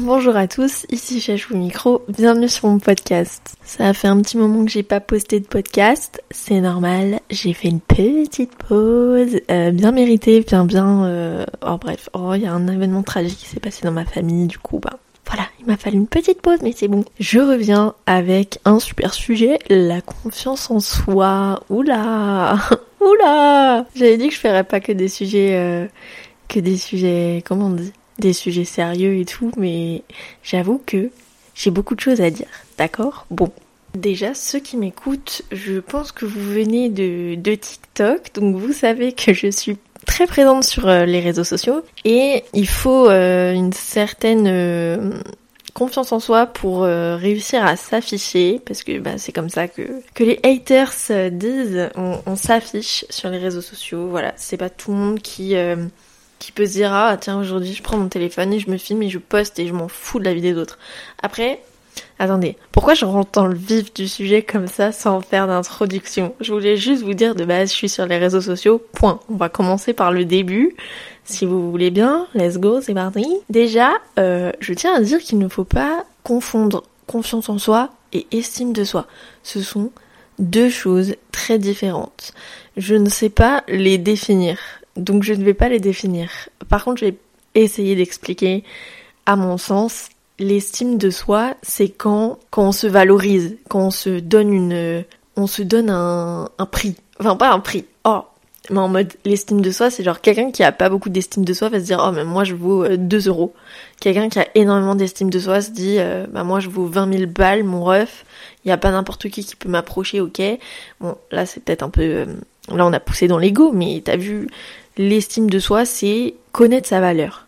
Bonjour à tous, ici Chachou Micro, bienvenue sur mon podcast. Ça a fait un petit moment que j'ai pas posté de podcast, c'est normal, j'ai fait une petite pause, euh, bien méritée, bien bien, euh... oh bref, oh il y a un événement tragique qui s'est passé dans ma famille, du coup bah voilà, il m'a fallu une petite pause, mais c'est bon. Je reviens avec un super sujet, la confiance en soi. Oula! Oula! J'avais dit que je ferais pas que des sujets... Euh, que des sujets... comment on dit? Des sujets sérieux et tout, mais j'avoue que j'ai beaucoup de choses à dire, d'accord? Bon. Déjà, ceux qui m'écoutent, je pense que vous venez de, TikTok, donc vous savez que je suis très présente sur euh, les réseaux sociaux et il faut euh, une certaine euh, confiance en soi pour réussir à s'afficher parce que bah, c'est comme ça que les haters disent on s'affiche sur les réseaux sociaux voilà c'est pas tout le monde qui qui peut se dire ah tiens aujourd'hui je prends mon téléphone et je me filme et je poste et je m'en fous de la vie des autres. Après, attendez, pourquoi je rentre dans le vif du sujet comme ça sans faire d'introduction? Je voulais juste vous dire de base je suis sur les réseaux sociaux, point. On va commencer par le début. Si vous voulez bien, let's go, c'est parti. Déjà, euh, je tiens à dire qu'il ne faut pas confondre confiance en soi et estime de soi. Ce sont deux choses très différentes. Je ne sais pas les définir. Donc je ne vais pas les définir. Par contre, je vais essayer d'expliquer, à mon sens, l'estime de soi, c'est quand, on se valorise, quand on se donne une, on se donne un, un prix. Enfin, pas un prix. Oh, mais en mode l'estime de soi, c'est genre quelqu'un qui a pas beaucoup d'estime de soi va se dire oh mais moi je vaux 2 euh, euros. Quelqu'un qui a énormément d'estime de soi se dit euh, bah moi je vaux 20 000 balles mon ref. Il y a pas n'importe qui qui peut m'approcher, ok. Bon là c'est peut-être un peu euh, là on a poussé dans l'ego, mais t'as vu l'estime de soi, c'est connaître sa valeur.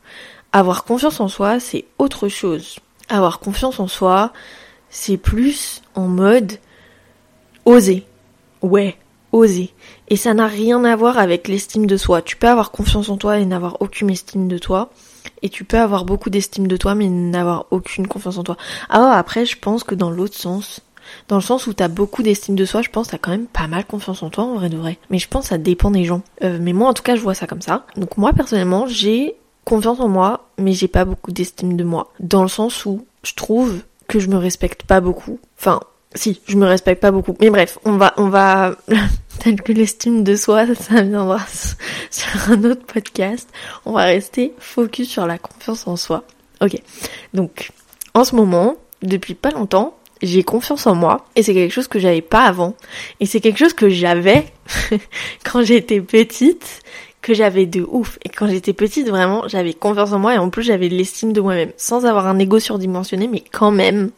Avoir confiance en soi, c'est autre chose. Avoir confiance en soi, c'est plus en mode oser. Ouais, oser. Et ça n'a rien à voir avec l'estime de soi. Tu peux avoir confiance en toi et n'avoir aucune estime de toi. Et tu peux avoir beaucoup d'estime de toi mais n'avoir aucune confiance en toi. Alors après, je pense que dans l'autre sens, dans le sens où t'as beaucoup d'estime de soi, je pense t'as quand même pas mal confiance en toi en vrai de vrai. Mais je pense que ça dépend des gens. Euh, mais moi en tout cas je vois ça comme ça. Donc moi personnellement j'ai confiance en moi, mais j'ai pas beaucoup d'estime de moi. Dans le sens où je trouve que je me respecte pas beaucoup. Enfin, si, je me respecte pas beaucoup. Mais bref, on va, on va, tel que l'estime de soi, ça viendra sur un autre podcast. On va rester focus sur la confiance en soi. Ok. Donc, en ce moment, depuis pas longtemps, j'ai confiance en moi et c'est quelque chose que j'avais pas avant. Et c'est quelque chose que j'avais quand j'étais petite que j'avais de ouf. Et quand j'étais petite vraiment j'avais confiance en moi et en plus j'avais l'estime de moi-même. Sans avoir un ego surdimensionné mais quand même.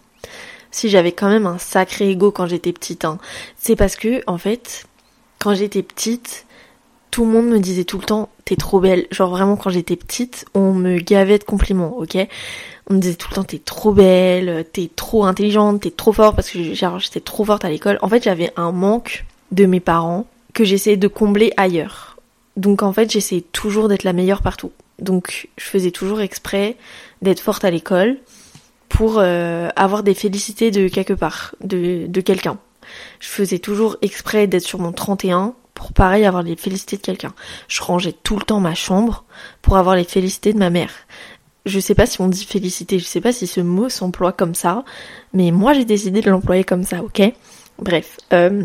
Si j'avais quand même un sacré ego quand j'étais petite hein. c'est parce que en fait quand j'étais petite tout le monde me disait tout le temps t'es trop belle genre vraiment quand j'étais petite on me gavait de compliments ok? On me disait tout le temps t'es trop belle, t'es trop intelligente, t'es trop forte parce que j'étais trop forte à l'école. En fait, j'avais un manque de mes parents que j'essayais de combler ailleurs. Donc en fait, j'essayais toujours d'être la meilleure partout. Donc je faisais toujours exprès d'être forte à l'école pour euh, avoir des félicités de quelque part, de, de quelqu'un. Je faisais toujours exprès d'être sur mon 31 pour pareil avoir les félicités de quelqu'un. Je rangeais tout le temps ma chambre pour avoir les félicités de ma mère je sais pas si on dit féliciter, je sais pas si ce mot s'emploie comme ça, mais moi j'ai décidé de l'employer comme ça, ok? Bref, euh,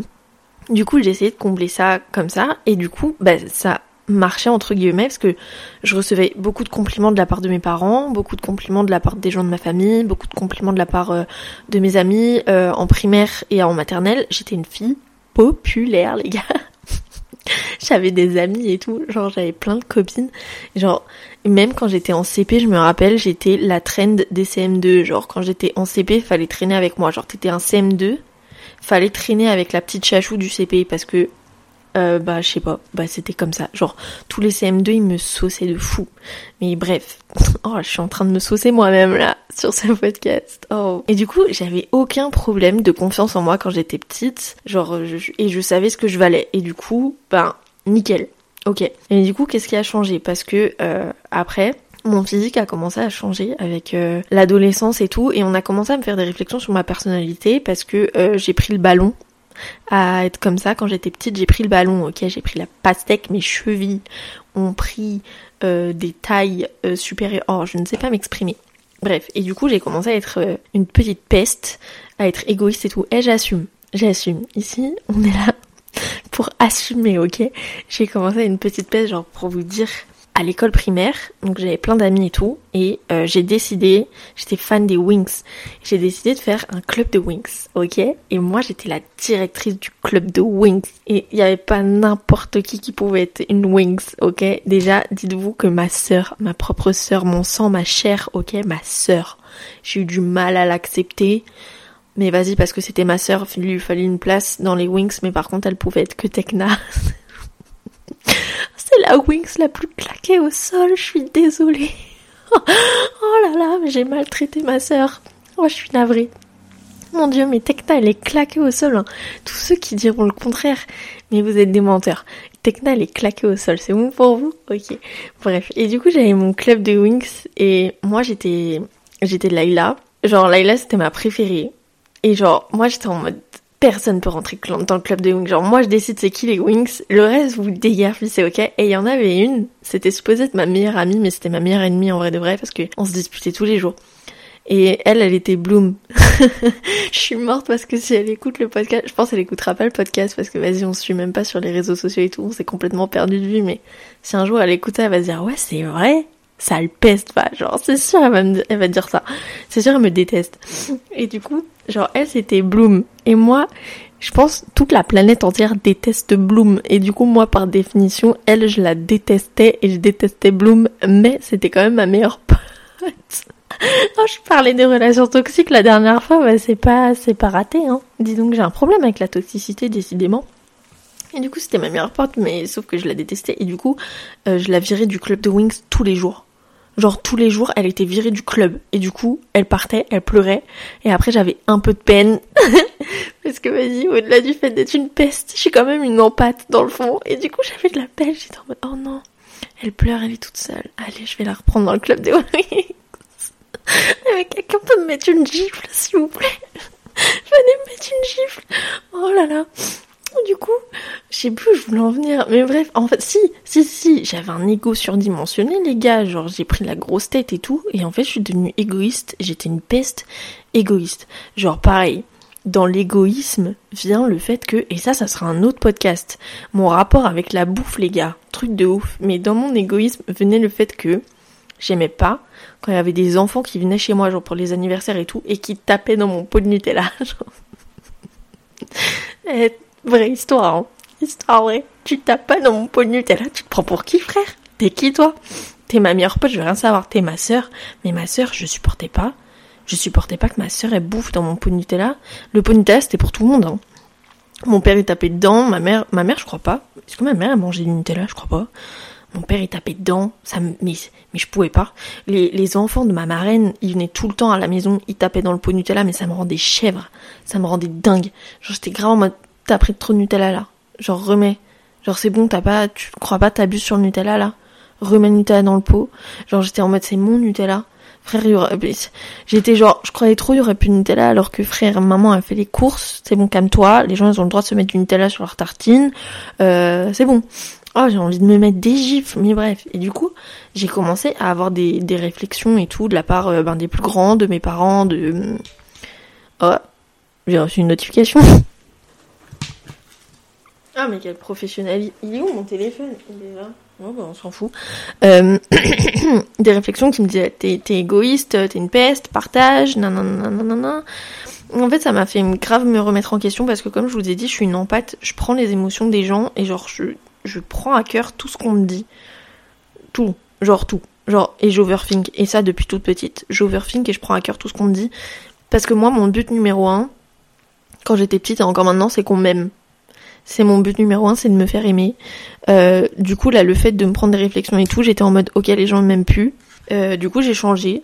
du coup j'ai essayé de combler ça comme ça, et du coup bah, ça marchait entre guillemets parce que je recevais beaucoup de compliments de la part de mes parents, beaucoup de compliments de la part des gens de ma famille, beaucoup de compliments de la part euh, de mes amis euh, en primaire et en maternelle. J'étais une fille populaire les gars. j'avais des amis et tout, genre j'avais plein de copines. Genre même quand j'étais en CP, je me rappelle, j'étais la trend des CM2. Genre quand j'étais en CP, fallait traîner avec moi. Genre t'étais un CM2, fallait traîner avec la petite chachou du CP parce que euh, bah je sais pas, bah c'était comme ça. Genre tous les CM2 ils me sauçaient de fou. Mais bref, oh je suis en train de me saucer moi-même là sur ce podcast. Oh. Et du coup j'avais aucun problème de confiance en moi quand j'étais petite. Genre et je savais ce que je valais. Et du coup ben nickel. Ok. Et du coup qu'est-ce qui a changé? Parce que euh, après mon physique a commencé à changer avec euh, l'adolescence et tout, et on a commencé à me faire des réflexions sur ma personnalité parce que euh, j'ai pris le ballon à être comme ça. Quand j'étais petite, j'ai pris le ballon, ok, j'ai pris la pastèque, mes chevilles ont pris euh, des tailles euh, supérieures. Oh, je ne sais pas m'exprimer. Bref, et du coup j'ai commencé à être euh, une petite peste, à être égoïste et tout. Et j'assume, j'assume. Ici, on est là pour assumer, ok? J'ai commencé à une petite peste, genre pour vous dire, à l'école primaire, donc j'avais plein d'amis et tout, et euh, j'ai décidé, j'étais fan des Wings, j'ai décidé de faire un club de Wings, ok? Et moi j'étais la directrice du club de Wings, et il n'y avait pas n'importe qui qui pouvait être une Wings, ok? Déjà, dites-vous que ma sœur, ma propre sœur, mon sang, ma chair, ok? Ma sœur, j'ai eu du mal à l'accepter, mais vas-y parce que c'était ma sœur, il lui fallait une place dans les Wings, mais par contre elle pouvait être que Tekna. C'est la Wings la plus claquée au sol, je suis désolée. Oh là là, j'ai maltraité ma sœur. Oh, je suis navrée. Mon dieu, mais Tekna, elle est claquée au sol. Hein. Tous ceux qui diront le contraire, mais vous êtes des menteurs. Tekna, elle est claquée au sol. C'est bon pour vous? Ok. Bref. Et du coup, j'avais mon club de Wings et moi, j'étais, j'étais Layla. Genre, Layla, c'était ma préférée. Et genre, moi, j'étais en mode, personne peut rentrer dans le club des Wings. Genre, moi, je décide c'est qui les Wings. Le reste, vous dégarfez, c'est ok. Et il y en avait une, c'était supposé être ma meilleure amie, mais c'était ma meilleure ennemie en vrai de vrai, parce que on se disputait tous les jours. Et elle, elle était Bloom. je suis morte parce que si elle écoute le podcast, je pense qu'elle écoutera pas le podcast parce que vas-y, on se suit même pas sur les réseaux sociaux et tout, on s'est complètement perdu de vue, mais si un jour elle écoute ça, elle va se dire, ouais, c'est vrai, ça le peste pas, genre, c'est sûr, elle va, me, elle va dire ça. C'est sûr, elle me déteste. Et du coup, genre, elle, c'était Bloom. Et moi, je pense, toute la planète entière déteste Bloom. Et du coup, moi, par définition, elle, je la détestais et je détestais Bloom, mais c'était quand même ma meilleure pote. oh, je parlais des relations toxiques la dernière fois, bah, c'est pas, pas raté, hein. Dis donc, j'ai un problème avec la toxicité, décidément. Et du coup, c'était ma meilleure pote, mais sauf que je la détestais. Et du coup, euh, je la virais du club de Wings tous les jours. Genre tous les jours, elle était virée du club. Et du coup, elle partait, elle pleurait. Et après, j'avais un peu de peine. Parce que vas-y, au-delà du fait d'être une peste, je suis quand même une empate dans le fond. Et du coup, j'avais de la peine. J'étais en mode, oh non, elle pleure, elle est toute seule. Allez, je vais la reprendre dans le club de Wings. Mais quelqu'un peut me mettre une gifle, s'il vous plaît. Venez me mettre une gifle. Oh là là du coup, je sais plus où je voulais en venir. Mais bref, en fait, si, si, si, j'avais un ego surdimensionné, les gars. Genre, j'ai pris la grosse tête et tout. Et en fait, je suis devenue égoïste. J'étais une peste égoïste. Genre, pareil. Dans l'égoïsme vient le fait que, et ça, ça sera un autre podcast, mon rapport avec la bouffe, les gars, truc de ouf. Mais dans mon égoïsme venait le fait que j'aimais pas quand il y avait des enfants qui venaient chez moi, genre pour les anniversaires et tout, et qui tapaient dans mon pot de Nutella. et Vraie histoire, hein. Histoire vraie. Tu tapes pas dans mon pot de Nutella, tu te prends pour qui, frère? T'es qui, toi? T'es ma meilleure pote, je veux rien savoir. T'es ma sœur. Mais ma sœur, je supportais pas. Je supportais pas que ma sœur, elle bouffe dans mon pot de Nutella. Le pot de Nutella, c'était pour tout le monde, hein. Mon père, il tapait dedans. Ma mère, ma mère, je crois pas. Est-ce que ma mère a mangé du Nutella? Je crois pas. Mon père, il tapait dedans. Ça mais, mais je pouvais pas. Les, les enfants de ma marraine, ils venaient tout le temps à la maison. Ils tapaient dans le pot de Nutella, mais ça me rendait chèvre. Ça me rendait dingue. Genre, j'étais grave en mode, t'as pris trop de Nutella là. Genre remets. Genre c'est bon, t'as pas, tu crois pas t'abuses sur le Nutella là. Remets Nutella dans le pot. Genre j'étais en mode c'est mon Nutella. Frère, y aurait... j'étais genre, je croyais trop il y aurait plus de Nutella alors que frère, maman a fait les courses. C'est bon, calme-toi. Les gens ils ont le droit de se mettre du Nutella sur leur tartine. Euh, c'est bon. Oh, j'ai envie de me mettre des gifs, mais bref. Et du coup, j'ai commencé à avoir des, des réflexions et tout de la part euh, ben, des plus grands, de mes parents, de... Oh, j'ai reçu une notification. Ah, mais quel professionnel. Il est où mon téléphone? Il est là. Oh, bah, on s'en fout. Euh, des réflexions qui me disaient t'es, égoïste, t'es une peste, partage, nanana. En fait, ça m'a fait grave me remettre en question parce que, comme je vous ai dit, je suis une empathe. Je prends les émotions des gens et, genre, je, je prends à cœur tout ce qu'on me dit. Tout. Genre, tout. Genre, et j'overthink. Et ça, depuis toute petite. J'overthink et je prends à cœur tout ce qu'on me dit. Parce que moi, mon but numéro un, quand j'étais petite et encore maintenant, c'est qu'on m'aime. C'est mon but numéro un, c'est de me faire aimer. Euh, du coup, là, le fait de me prendre des réflexions et tout, j'étais en mode, ok, les gens ne m'aiment plus. Euh, du coup, j'ai changé.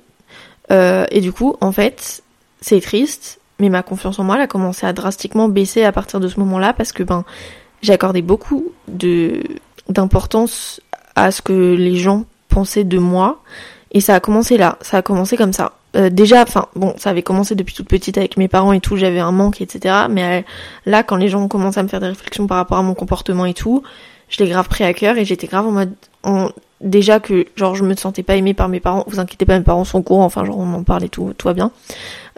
Euh, et du coup, en fait, c'est triste, mais ma confiance en moi, elle a commencé à drastiquement baisser à partir de ce moment-là parce que, ben, j'ai accordé beaucoup de d'importance à ce que les gens pensaient de moi. Et ça a commencé là, ça a commencé comme ça. Euh, déjà, enfin bon, ça avait commencé depuis toute petite avec mes parents et tout, j'avais un manque, etc. Mais euh, là, quand les gens ont commencé à me faire des réflexions par rapport à mon comportement et tout, je l'ai grave pris à cœur et j'étais grave en mode, déjà que genre je me sentais pas aimée par mes parents. Vous inquiétez pas, mes parents sont au courant. Enfin, genre on en parle et tout, tout va bien.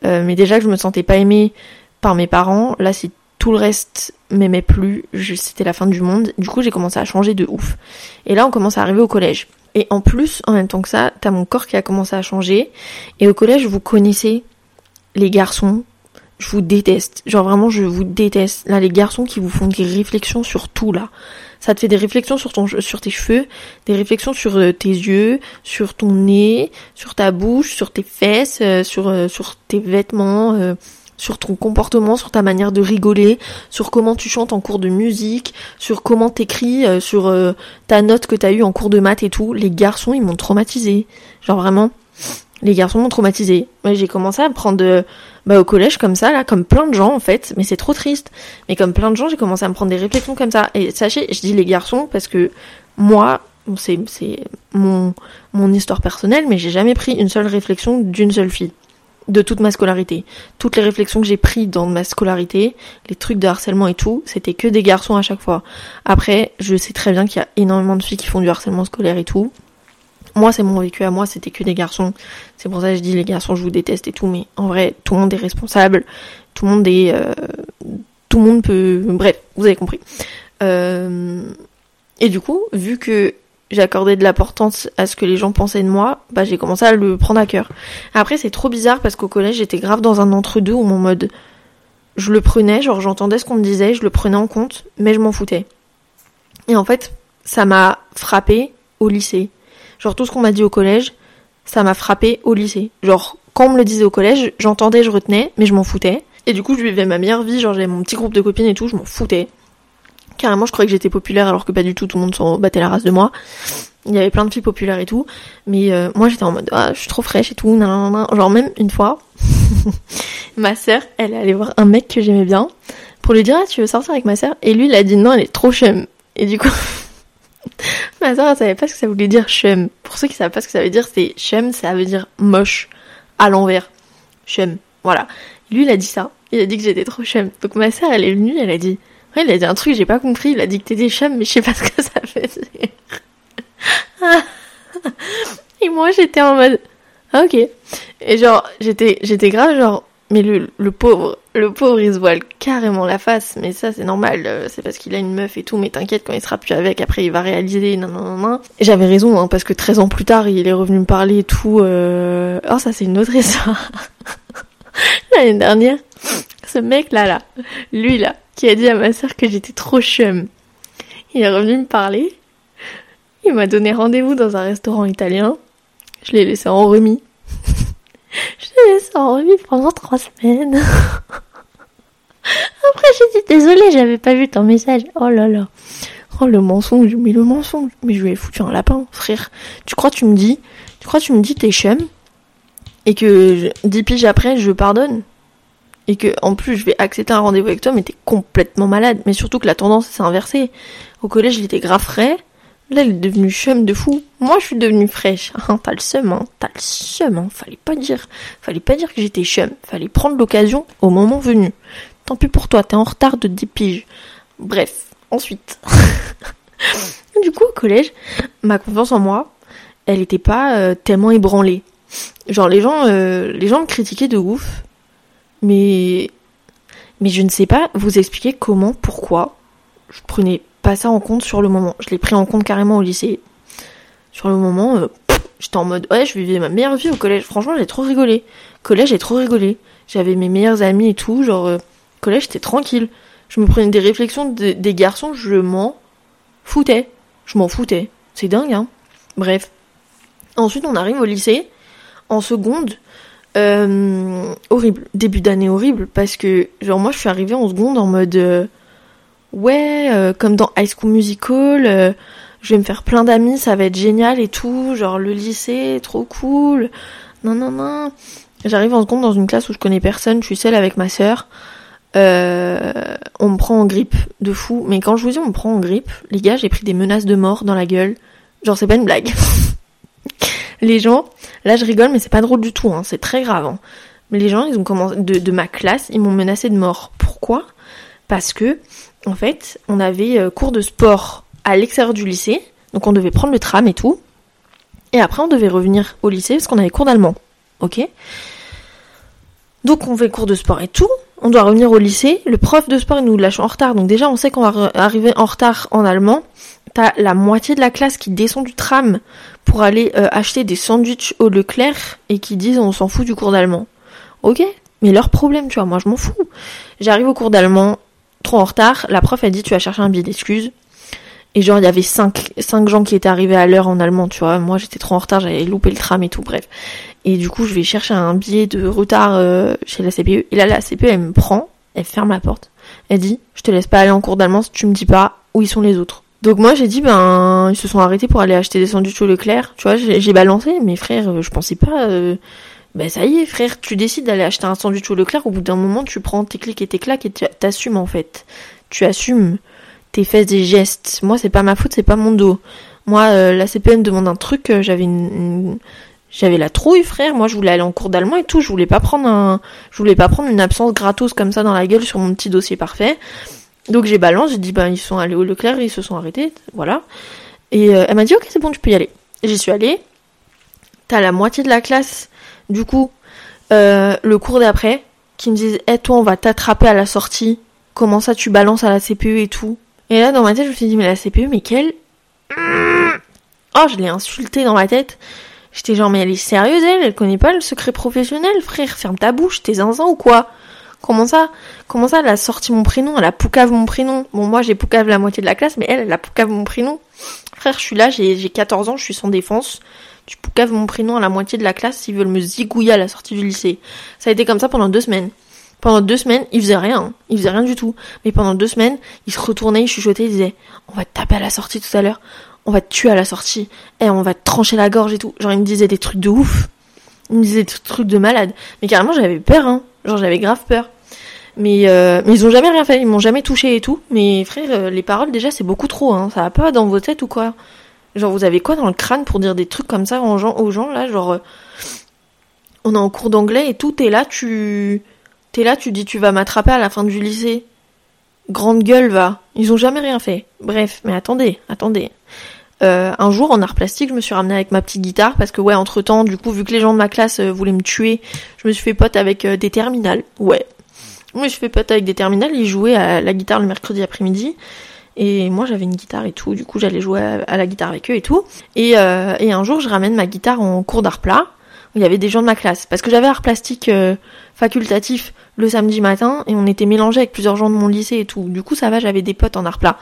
Euh, mais déjà que je me sentais pas aimée par mes parents. Là, si tout le reste m'aimait plus, c'était la fin du monde. Du coup, j'ai commencé à changer de ouf. Et là, on commence à arriver au collège. Et en plus, en même temps que ça, t'as mon corps qui a commencé à changer. Et au collège, vous connaissez les garçons. Je vous déteste. Genre vraiment, je vous déteste. Là, les garçons qui vous font des réflexions sur tout, là. Ça te fait des réflexions sur, ton, sur tes cheveux, des réflexions sur euh, tes yeux, sur ton nez, sur ta bouche, sur tes fesses, euh, sur, euh, sur tes vêtements, sur ton comportement, sur ta manière de rigoler, sur comment tu chantes en cours de musique, sur comment t'écris, sur ta note que t'as eue en cours de maths et tout. Les garçons, ils m'ont traumatisé. Genre vraiment, les garçons m'ont traumatisé. Moi, j'ai commencé à prendre bah, au collège comme ça, là, comme plein de gens en fait, mais c'est trop triste. Mais comme plein de gens, j'ai commencé à me prendre des réflexions comme ça. Et sachez, je dis les garçons parce que moi, c'est mon, mon histoire personnelle, mais j'ai jamais pris une seule réflexion d'une seule fille de toute ma scolarité. Toutes les réflexions que j'ai prises dans ma scolarité, les trucs de harcèlement et tout, c'était que des garçons à chaque fois. Après, je sais très bien qu'il y a énormément de filles qui font du harcèlement scolaire et tout. Moi, c'est mon vécu à moi, c'était que des garçons. C'est pour ça que je dis les garçons, je vous déteste et tout, mais en vrai, tout le monde est responsable, tout le monde est, euh, tout le monde peut, bref, vous avez compris. Euh, et du coup, vu que j'accordais de l'importance à ce que les gens pensaient de moi, bah j'ai commencé à le prendre à cœur. Après, c'est trop bizarre parce qu'au collège, j'étais grave dans un entre-deux où mon mode, je le prenais, genre j'entendais ce qu'on me disait, je le prenais en compte, mais je m'en foutais. Et en fait, ça m'a frappé au lycée. Genre tout ce qu'on m'a dit au collège, ça m'a frappé au lycée. Genre quand on me le disait au collège, j'entendais, je retenais, mais je m'en foutais. Et du coup, je vivais ma meilleure vie, genre j'avais mon petit groupe de copines et tout, je m'en foutais. Carrément, je croyais que j'étais populaire alors que pas du tout, tout le monde s'en battait la race de moi. Il y avait plein de filles populaires et tout, mais euh, moi j'étais en mode ah, je suis trop fraîche et tout, genre même une fois, ma sœur, elle est allée voir un mec que j'aimais bien pour lui dire ah, tu veux sortir avec ma sœur? Et lui il a dit non, elle est trop chum. Et du coup Ma soeur, elle savait pas ce que ça voulait dire chum. Pour ceux qui savent pas ce que ça veut dire, c'est chum, ça veut dire moche, à l'envers. Chum, voilà. Lui, il a dit ça. Il a dit que j'étais trop chum. Donc ma soeur, elle est venue, elle a dit, ouais, il a dit un truc, j'ai pas compris. Il a dit que t'étais chum, mais je sais pas ce que ça dire. Et moi, j'étais en mode, ok. Et genre, j'étais, j'étais grave genre, mais le, le pauvre, le pauvre, il se voile carrément la face. Mais ça, c'est normal. Euh, c'est parce qu'il a une meuf et tout. Mais t'inquiète, quand il sera plus avec, après, il va réaliser. Non, non, non, j'avais raison, hein, parce que 13 ans plus tard, il est revenu me parler et tout. Euh... Oh, ça, c'est une autre histoire. L'année dernière, ce mec-là, là, lui, là, qui a dit à ma soeur que j'étais trop chum. Il est revenu me parler. Il m'a donné rendez-vous dans un restaurant italien. Je l'ai laissé en remis. Je l'ai laissé en remis pendant trois semaines. Après, j'ai dit désolé, j'avais pas vu ton message. Oh là là. Oh le mensonge, mais le mensonge. Mais je lui ai foutu un lapin, frère. Tu crois tu me dis, tu crois tu me dis t'es chum et que dix piges après je pardonne? Et que en plus je vais accepter un rendez-vous avec toi mais t'es complètement malade. Mais surtout que la tendance s'est inversée. Au collège il était grave frais. Là, elle est devenue chum de fou. Moi, je suis devenue fraîche. Hein, t'as le seum, hein. T'as le seum, hein. Fallait pas dire. Fallait pas dire que j'étais chum. Fallait prendre l'occasion au moment venu. Tant pis pour toi, t'es en retard de 10 piges. Bref, ensuite. du coup, au collège, ma confiance en moi, elle était pas euh, tellement ébranlée. Genre, les gens, euh, les gens me critiquaient de ouf. Mais, mais je ne sais pas vous expliquer comment, pourquoi. Je prenais pas ça en compte sur le moment. Je l'ai pris en compte carrément au lycée. Sur le moment, euh, j'étais en mode ouais, je vivais ma meilleure vie au collège. Franchement, j'ai trop rigolé. Collège, j'ai trop rigolé. J'avais mes meilleurs amis et tout. Genre, euh, collège, j'étais tranquille. Je me prenais des réflexions des garçons, je m'en foutais. Je m'en foutais. C'est dingue, hein. Bref. Ensuite, on arrive au lycée. En seconde, euh, horrible. Début d'année horrible parce que, genre, moi, je suis arrivée en seconde en mode ouais, euh, comme dans High School Musical, euh, je vais me faire plein d'amis, ça va être génial et tout, genre le lycée, trop cool. Non, non, non. J'arrive en seconde dans une classe où je connais personne, je suis seule avec ma sœur. Euh, on me prend en grippe de fou. Mais quand je vous dis on me prend en grippe, les gars, j'ai pris des menaces de mort dans la gueule. Genre c'est pas une blague. les gens, là je rigole mais c'est pas drôle du tout, hein, c'est très grave. Hein. Mais les gens, ils ont commencé de, de ma classe, ils m'ont menacé de mort. Pourquoi? Parce que en fait, on avait euh, cours de sport à l'extérieur du lycée, donc on devait prendre le tram et tout. Et après, on devait revenir au lycée parce qu'on avait cours d'allemand. Ok? Donc, on fait cours de sport et tout. On doit revenir au lycée. Le prof de sport, il nous lâche en retard. Donc, déjà, on sait qu'on va arriver en retard en allemand. T'as la moitié de la classe qui descend du tram pour aller euh, acheter des sandwichs au Leclerc et qui disent on s'en fout du cours d'allemand. Ok Mais leur problème, tu vois, moi je m'en fous. J'arrive au cours d'allemand, trop en retard. La prof a dit tu vas chercher un billet d'excuse. Et genre, il y avait cinq, cinq gens qui étaient arrivés à l'heure en allemand, tu vois. Moi, j'étais trop en retard, j'avais loupé le tram et tout, bref. Et du coup, je vais chercher un billet de retard euh, chez la CPE. Et là, la CPE, elle me prend, elle ferme la porte. Elle dit, je te laisse pas aller en cours d'allemand si tu me dis pas où ils sont les autres. Donc moi, j'ai dit, ben, ils se sont arrêtés pour aller acheter des sandwichs au Leclerc. Tu vois, j'ai balancé, mais frère, euh, je pensais pas... Euh, ben ça y est, frère, tu décides d'aller acheter un sandwich au Leclerc, au bout d'un moment, tu prends tes clics et tes claques et t'assumes en fait. Tu assumes tes faits et gestes. Moi, c'est pas ma faute, c'est pas mon dos. Moi, euh, la CPM demande un truc, euh, j'avais une, j'avais la trouille, frère. Moi, je voulais aller en cours d'allemand et tout. Je voulais pas prendre un, je voulais pas prendre une absence gratos comme ça dans la gueule sur mon petit dossier parfait. Donc j'ai balance, j'ai dit ben ils sont allés au Leclerc, ils se sont arrêtés, voilà. Et euh, elle m'a dit ok c'est bon tu peux y aller. J'y suis allée. T'as la moitié de la classe, du coup, le cours d'après, qui me disent eh toi on va t'attraper à la sortie. Comment ça tu balances à la CPU et tout et là, dans ma tête, je me suis dit, mais la CPU, mais quelle... Oh, je l'ai insultée dans ma tête. J'étais genre, mais elle est sérieuse, elle Elle connaît pas le secret professionnel, frère Ferme ta bouche, t'es zinzin ou quoi? Comment ça? Comment ça, elle a sorti mon prénom? Elle a poucave mon prénom Bon, moi, j'ai poucave la moitié de la classe, mais elle, elle a poucave mon prénom. Frère, je suis là, j'ai 14 ans, je suis sans défense. Tu poucaves mon prénom à la moitié de la classe s'ils veulent me zigouiller à la sortie du lycée. Ça a été comme ça pendant deux semaines. Pendant deux semaines, il faisait rien. Il faisait rien du tout. Mais pendant deux semaines, il se retournait, il chuchotait, il disait On va te taper à la sortie tout à l'heure. On va te tuer à la sortie. Et on va te trancher la gorge et tout. Genre, il me disait des trucs de ouf. Il me disait des trucs de malade. Mais carrément, j'avais peur, hein. Genre, j'avais grave peur. Mais, euh, mais ils ont jamais rien fait. Ils m'ont jamais touché et tout. Mais frère, euh, les paroles, déjà, c'est beaucoup trop, hein. Ça va pas dans vos têtes ou quoi? Genre, vous avez quoi dans le crâne pour dire des trucs comme ça aux gens, aux gens là? Genre, euh, on est en cours d'anglais et tout, et là, tu T'es là, tu dis tu vas m'attraper à la fin du lycée. Grande gueule, va. Ils ont jamais rien fait. Bref, mais attendez, attendez. Euh, un jour, en art plastique, je me suis ramenée avec ma petite guitare parce que ouais, entre temps, du coup, vu que les gens de ma classe euh, voulaient me tuer, je me suis fait pote avec euh, des terminales. Ouais. Moi, je fais pote avec des terminales. Ils jouaient à la guitare le mercredi après-midi. Et moi, j'avais une guitare et tout. Du coup, j'allais jouer à, la guitare avec eux et tout. Et, et un jour, je ramène ma guitare en cours d'art plat il y avait des gens de ma classe. Parce que j'avais art plastique facultatif le samedi matin et on était mélangés avec plusieurs gens de mon lycée et tout. Du coup, ça va, j'avais des potes en art plat.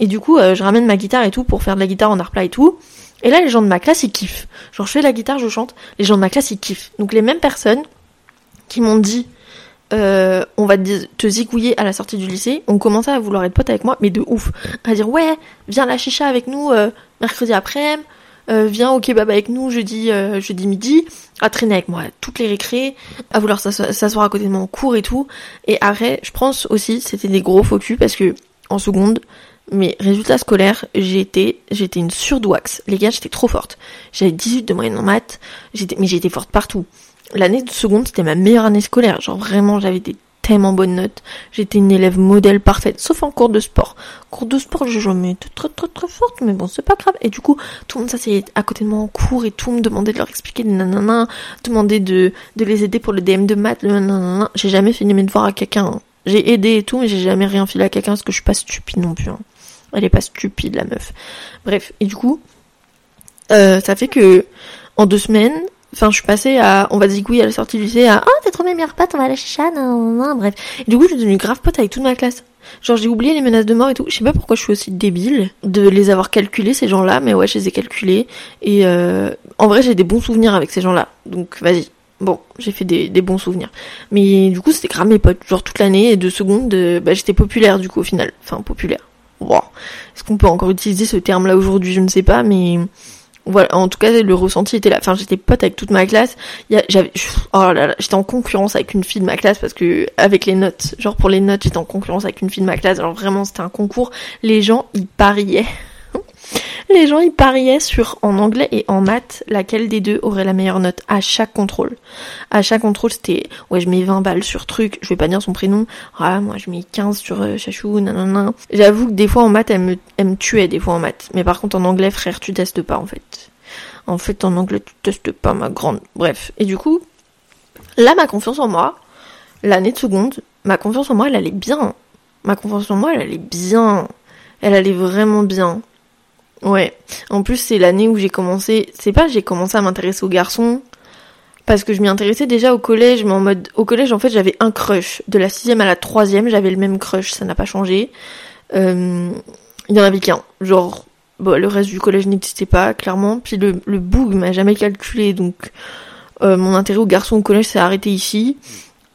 Et du coup, euh, je ramène ma guitare et tout pour faire de la guitare en art plat et tout. Et là, les gens de ma classe, ils kiffent. Genre, je fais la guitare, je chante. Les gens de ma classe, ils kiffent. Donc, les mêmes personnes qui m'ont dit, euh, on va te zigouiller à la sortie du lycée, ont commencé à vouloir être potes avec moi, mais de ouf. À dire, ouais, viens la chicha avec nous mercredi après-midi euh, viens au kebab avec nous jeudi, euh, jeudi midi, à traîner avec moi toutes les récrés, à vouloir s'asseoir à côté de moi en cours et tout. Et après, je pense aussi, c'était des gros focus parce que en seconde, mes résultats scolaires, j'étais, j'étais une surdouax. Les gars, j'étais trop forte. J'avais 18 de moyenne en maths, j'étais, mais j'étais forte partout. L'année de seconde, c'était ma meilleure année scolaire. Genre vraiment, j'avais des tellement bonne note. J'étais une élève modèle parfaite, sauf en cours de sport. cours de sport, je jamais très très très forte, mais bon, c'est pas grave. Et du coup, tout le monde s'asseyait à côté de moi en cours et tout me demandait de leur expliquer nanana, demandait de, de les aider pour le DM de maths, nanana. J'ai jamais fini mes devoirs à quelqu'un. Hein. J'ai aidé et tout, mais j'ai jamais rien filé à quelqu'un parce que je suis pas stupide non plus. Hein. Elle est pas stupide, la meuf. Bref, et du coup, euh, ça fait que en deux semaines, Enfin, je suis passée à, on va dire oui à la sortie du lycée, à, oh, t'es trop mes meilleures potes, on va à la chicha, non, bref. Et du coup, je suis devenue grave pote avec toute ma classe. Genre, j'ai oublié les menaces de mort et tout. Je sais pas pourquoi je suis aussi débile de les avoir calculés, ces gens-là, mais ouais, je les ai calculés. Et euh, en vrai, j'ai des bons souvenirs avec ces gens-là. Donc, vas-y. Bon, j'ai fait des, bons souvenirs. Mais du coup, c'était grave mes potes. Genre, toute l'année, et deux secondes, bah, j'étais populaire, du coup, au final. Enfin, populaire. Wow. Est-ce qu'on peut encore utiliser ce terme-là aujourd'hui? Je ne sais pas, mais voilà, en tout cas, le ressenti était là. Enfin, j'étais pote avec toute ma classe. J'avais, oh j'étais en concurrence avec une fille de ma classe parce que avec les notes, genre pour les notes, j'étais en concurrence avec une fille de ma classe. Alors vraiment, c'était un concours. Les gens, ils pariaient. Les gens, ils pariaient sur, en anglais et en maths, laquelle des deux aurait la meilleure note à chaque contrôle. À chaque contrôle, c'était, ouais, je mets 20 balles sur truc, je vais pas dire son prénom. Ah, moi, je mets 15 sur euh, Chachou, nanana. J'avoue que des fois en maths, elle me, elle me tuait des fois en maths. Mais par contre, en anglais, frère, tu testes pas, en fait. En fait, en anglais, tu testes pas ma grande. Bref. Et du coup, là, ma confiance en moi, l'année de seconde, ma confiance en moi, elle allait bien. Ma confiance en moi, elle allait bien. Elle allait vraiment bien. Ouais. En plus, c'est l'année où j'ai commencé. C'est pas, j'ai commencé à m'intéresser aux garçons. Parce que je m'y intéressais déjà au collège, mais en mode. Au collège, en fait, j'avais un crush. De la sixième à la troisième, j'avais le même crush. Ça n'a pas changé. Euh, il y en avait qu'un. Genre, bon, le reste du collège n'existait pas, clairement. Puis le, le boug m'a jamais calculé, donc euh, mon intérêt aux garçons au collège s'est arrêté ici.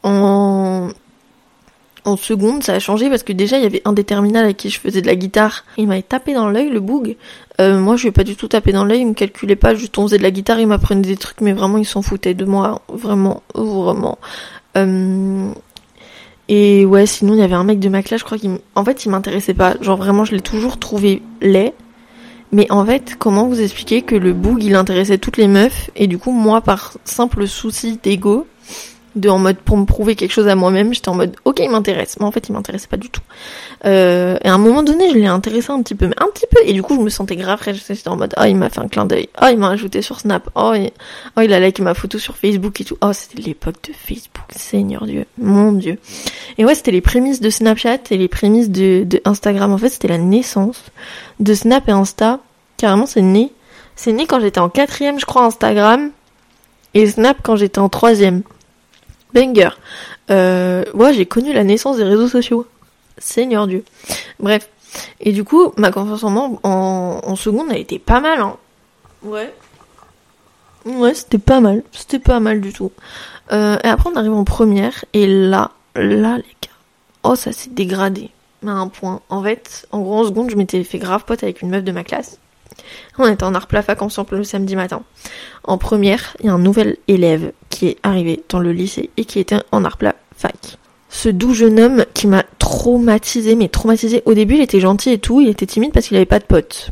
En, en seconde, ça a changé parce que déjà, il y avait un des terminales avec qui je faisais de la guitare. Il m'avait tapé dans l'œil, le boug. Euh, moi, je lui ai pas du tout tapé dans l'œil, il me calculait pas, juste on de la guitare, il m'apprenait des trucs, mais vraiment, il s'en foutait de moi. Vraiment, vraiment. Euh, et ouais, sinon, il y avait un mec de ma classe, je crois qu'il... En fait, il m'intéressait pas. Genre, vraiment, je l'ai toujours trouvé laid. Mais en fait, comment vous expliquer que le boug, il intéressait toutes les meufs, et du coup, moi, par simple souci d'ego, en mode pour me prouver quelque chose à moi-même, j'étais en mode ok il m'intéresse, mais en fait il m'intéressait pas du tout. Euh, et à un moment donné je l'ai intéressé un petit peu, mais un petit peu, et du coup je me sentais grave, j'étais en mode oh il m'a fait un clin d'œil, oh il m'a ajouté sur Snap, oh il, oh, il a liké ma photo sur Facebook et tout, oh c'était l'époque de Facebook, Seigneur Dieu, mon Dieu. Et ouais c'était les prémices de Snapchat et les prémices de, de Instagram, en fait c'était la naissance de Snap et Insta, carrément c'est né, c'est né quand j'étais en quatrième je crois Instagram, et Snap quand j'étais en troisième. Banger. Euh, ouais, j'ai connu la naissance des réseaux sociaux. Seigneur Dieu. Bref. Et du coup, ma confiance en moi en, en seconde a été pas mal, hein. Ouais. Ouais, c'était pas mal. C'était pas mal du tout. Euh, et après, on arrive en première. Et là, là, les gars. Oh, ça s'est dégradé. À un point. En fait, en gros, en seconde, je m'étais fait grave pote avec une meuf de ma classe. On était en art plat fac ensemble le samedi matin. En première, il y a un nouvel élève qui est arrivé dans le lycée et qui était en art plat fac. Ce doux jeune homme qui m'a traumatisé, mais traumatisé. Au début, il était gentil et tout, il était timide parce qu'il avait pas de potes.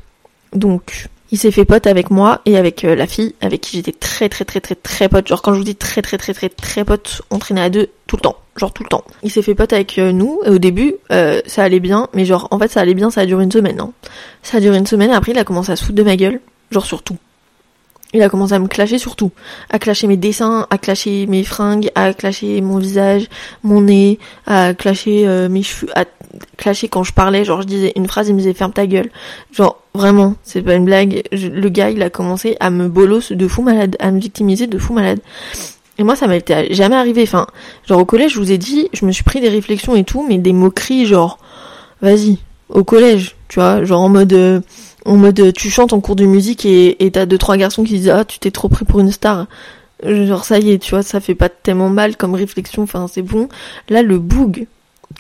Donc, il s'est fait pote avec moi et avec euh, la fille avec qui j'étais très très très très très pote. Genre quand je vous dis très très très très très pote, on traînait à deux tout le temps. Genre tout le temps. Il s'est fait pote avec euh, nous et au début euh, ça allait bien, mais genre en fait ça allait bien, ça a duré une semaine. Hein. Ça a duré une semaine et après il a commencé à se foutre de ma gueule. Genre sur tout. Il a commencé à me clasher sur tout. À clasher mes dessins, à clasher mes fringues, à clasher mon visage, mon nez, à clasher mes cheveux, à clasher quand je parlais. Genre je disais une phrase, il me disait ferme ta gueule. Genre Vraiment, c'est pas une blague. le gars, il a commencé à me bolos de fou malade, à me victimiser de fou malade. Et moi, ça m'était jamais arrivé. Enfin, genre au collège, je vous ai dit, je me suis pris des réflexions et tout, mais des moqueries, genre, vas-y, au collège, tu vois, genre en mode, euh, en mode, tu chantes en cours de musique et et t'as deux trois garçons qui disent ah tu t'es trop pris pour une star. Genre ça y est, tu vois, ça fait pas tellement mal comme réflexion. Enfin, c'est bon. Là, le boug,